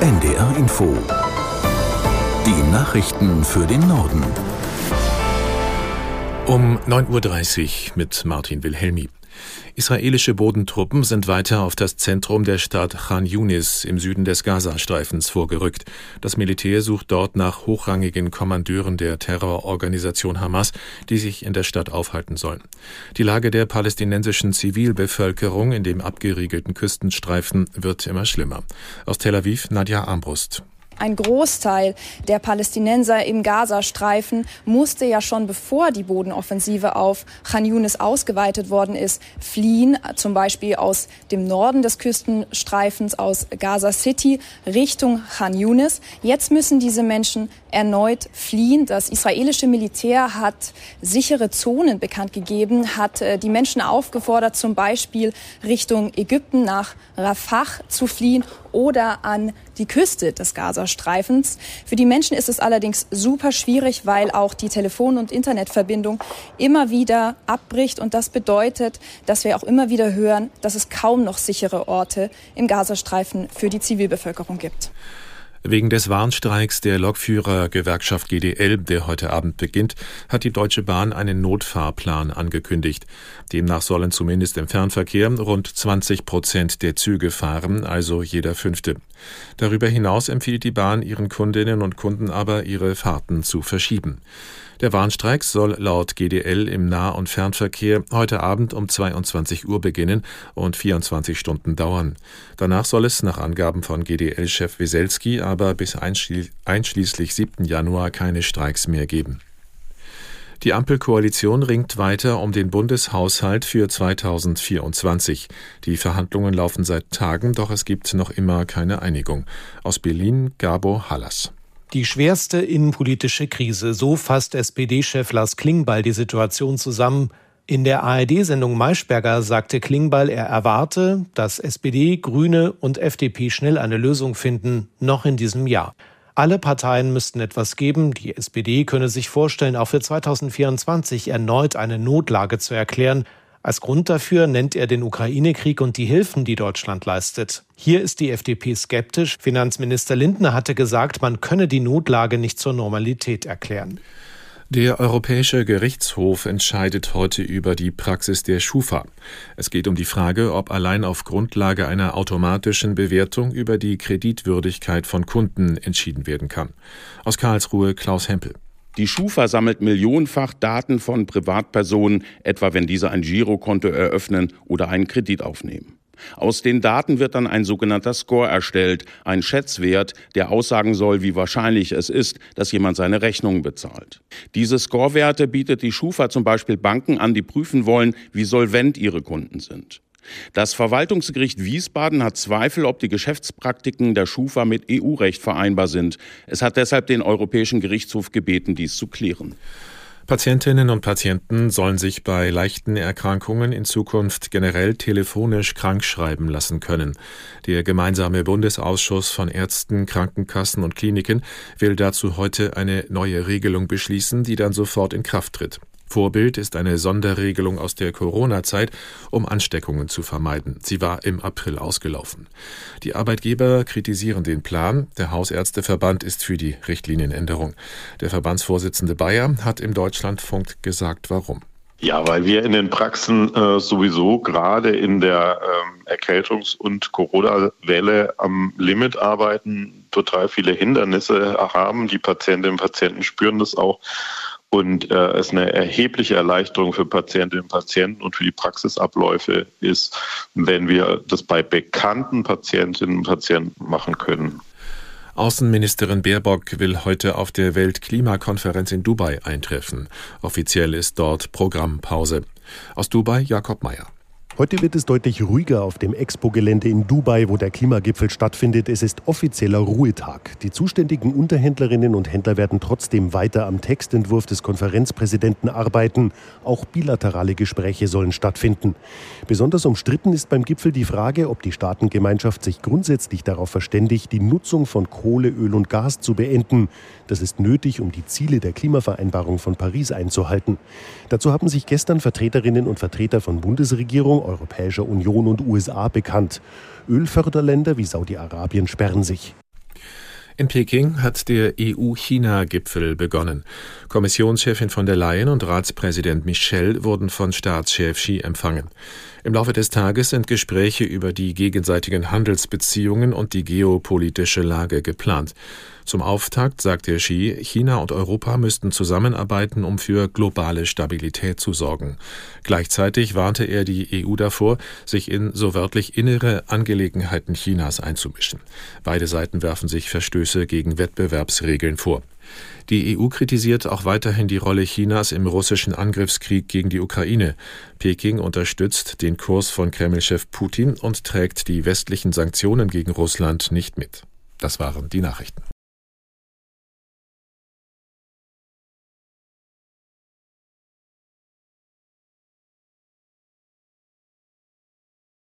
NDR Info. Die Nachrichten für den Norden. Um 9.30 Uhr mit Martin Wilhelmi. Israelische Bodentruppen sind weiter auf das Zentrum der Stadt Khan Yunis im Süden des Gazastreifens vorgerückt. Das Militär sucht dort nach hochrangigen Kommandeuren der Terrororganisation Hamas, die sich in der Stadt aufhalten sollen. Die Lage der palästinensischen Zivilbevölkerung in dem abgeriegelten Küstenstreifen wird immer schlimmer. Aus Tel Aviv Nadja Armbrust. Ein Großteil der Palästinenser im Gazastreifen musste ja schon bevor die Bodenoffensive auf Khan Yunis ausgeweitet worden ist, fliehen, zum Beispiel aus dem Norden des Küstenstreifens, aus Gaza City Richtung Khan Yunis. Jetzt müssen diese Menschen erneut fliehen. Das israelische Militär hat sichere Zonen bekannt gegeben, hat äh, die Menschen aufgefordert, zum Beispiel Richtung Ägypten nach Rafah zu fliehen oder an die Küste des Gazastreifens. Für die Menschen ist es allerdings super schwierig, weil auch die Telefon- und Internetverbindung immer wieder abbricht. Und das bedeutet, dass wir auch immer wieder hören, dass es kaum noch sichere Orte im Gazastreifen für die Zivilbevölkerung gibt. Wegen des Warnstreiks der Lokführergewerkschaft GDL, der heute Abend beginnt, hat die Deutsche Bahn einen Notfahrplan angekündigt. Demnach sollen zumindest im Fernverkehr rund 20 Prozent der Züge fahren, also jeder fünfte. Darüber hinaus empfiehlt die Bahn ihren Kundinnen und Kunden aber, ihre Fahrten zu verschieben. Der Warnstreik soll laut GDL im Nah- und Fernverkehr heute Abend um 22 Uhr beginnen und 24 Stunden dauern. Danach soll es nach Angaben von GDL-Chef Weselski aber bis einschließlich 7. Januar keine Streiks mehr geben. Die Ampelkoalition ringt weiter um den Bundeshaushalt für 2024. Die Verhandlungen laufen seit Tagen, doch es gibt noch immer keine Einigung. Aus Berlin Gabo Hallas. Die schwerste innenpolitische Krise, so fasst SPD-Chef Lars Klingbeil die Situation zusammen. In der ARD-Sendung Maischberger sagte Klingbeil, er erwarte, dass SPD, Grüne und FDP schnell eine Lösung finden, noch in diesem Jahr. Alle Parteien müssten etwas geben. Die SPD könne sich vorstellen, auch für 2024 erneut eine Notlage zu erklären. Als Grund dafür nennt er den Ukraine-Krieg und die Hilfen, die Deutschland leistet. Hier ist die FDP skeptisch. Finanzminister Lindner hatte gesagt, man könne die Notlage nicht zur Normalität erklären. Der Europäische Gerichtshof entscheidet heute über die Praxis der Schufa. Es geht um die Frage, ob allein auf Grundlage einer automatischen Bewertung über die Kreditwürdigkeit von Kunden entschieden werden kann. Aus Karlsruhe Klaus Hempel. Die Schufa sammelt millionenfach Daten von Privatpersonen, etwa wenn diese ein Girokonto eröffnen oder einen Kredit aufnehmen. Aus den Daten wird dann ein sogenannter Score erstellt, ein Schätzwert, der aussagen soll, wie wahrscheinlich es ist, dass jemand seine Rechnungen bezahlt. Diese Scorewerte bietet die Schufa zum Beispiel Banken an, die prüfen wollen, wie solvent ihre Kunden sind. Das Verwaltungsgericht Wiesbaden hat Zweifel, ob die Geschäftspraktiken der Schufa mit EU-Recht vereinbar sind. Es hat deshalb den Europäischen Gerichtshof gebeten, dies zu klären. Patientinnen und Patienten sollen sich bei leichten Erkrankungen in Zukunft generell telefonisch krankschreiben lassen können. Der gemeinsame Bundesausschuss von Ärzten, Krankenkassen und Kliniken will dazu heute eine neue Regelung beschließen, die dann sofort in Kraft tritt. Vorbild ist eine Sonderregelung aus der Corona-Zeit, um Ansteckungen zu vermeiden. Sie war im April ausgelaufen. Die Arbeitgeber kritisieren den Plan. Der Hausärzteverband ist für die Richtlinienänderung. Der Verbandsvorsitzende Bayer hat im Deutschlandfunk gesagt, warum. Ja, weil wir in den Praxen äh, sowieso gerade in der ähm, Erkältungs- und Corona-Welle am Limit arbeiten, total viele Hindernisse haben. Die Patientinnen und Patienten spüren das auch und äh, es eine erhebliche Erleichterung für Patientinnen und Patienten und für die Praxisabläufe ist, wenn wir das bei bekannten Patientinnen und Patienten machen können. Außenministerin Baerbock will heute auf der Weltklimakonferenz in Dubai eintreffen. Offiziell ist dort Programmpause. Aus Dubai Jakob Mayer. Heute wird es deutlich ruhiger auf dem Expo-Gelände in Dubai, wo der Klimagipfel stattfindet. Es ist offizieller Ruhetag. Die zuständigen Unterhändlerinnen und Händler werden trotzdem weiter am Textentwurf des Konferenzpräsidenten arbeiten. Auch bilaterale Gespräche sollen stattfinden. Besonders umstritten ist beim Gipfel die Frage, ob die Staatengemeinschaft sich grundsätzlich darauf verständigt, die Nutzung von Kohle, Öl und Gas zu beenden. Das ist nötig, um die Ziele der Klimavereinbarung von Paris einzuhalten. Dazu haben sich gestern Vertreterinnen und Vertreter von Bundesregierung, Europäischer Union und USA bekannt. Ölförderländer wie Saudi-Arabien sperren sich. In Peking hat der EU-China-Gipfel begonnen. Kommissionschefin von der Leyen und Ratspräsident Michel wurden von Staatschef Xi empfangen. Im Laufe des Tages sind Gespräche über die gegenseitigen Handelsbeziehungen und die geopolitische Lage geplant. Zum Auftakt sagte Xi, China und Europa müssten zusammenarbeiten, um für globale Stabilität zu sorgen. Gleichzeitig warnte er die EU davor, sich in so wörtlich innere Angelegenheiten Chinas einzumischen. Beide Seiten werfen sich Verstöße gegen Wettbewerbsregeln vor. Die EU kritisiert auch weiterhin die Rolle Chinas im russischen Angriffskrieg gegen die Ukraine. Peking unterstützt den Kurs von Kremlchef Putin und trägt die westlichen Sanktionen gegen Russland nicht mit. Das waren die Nachrichten.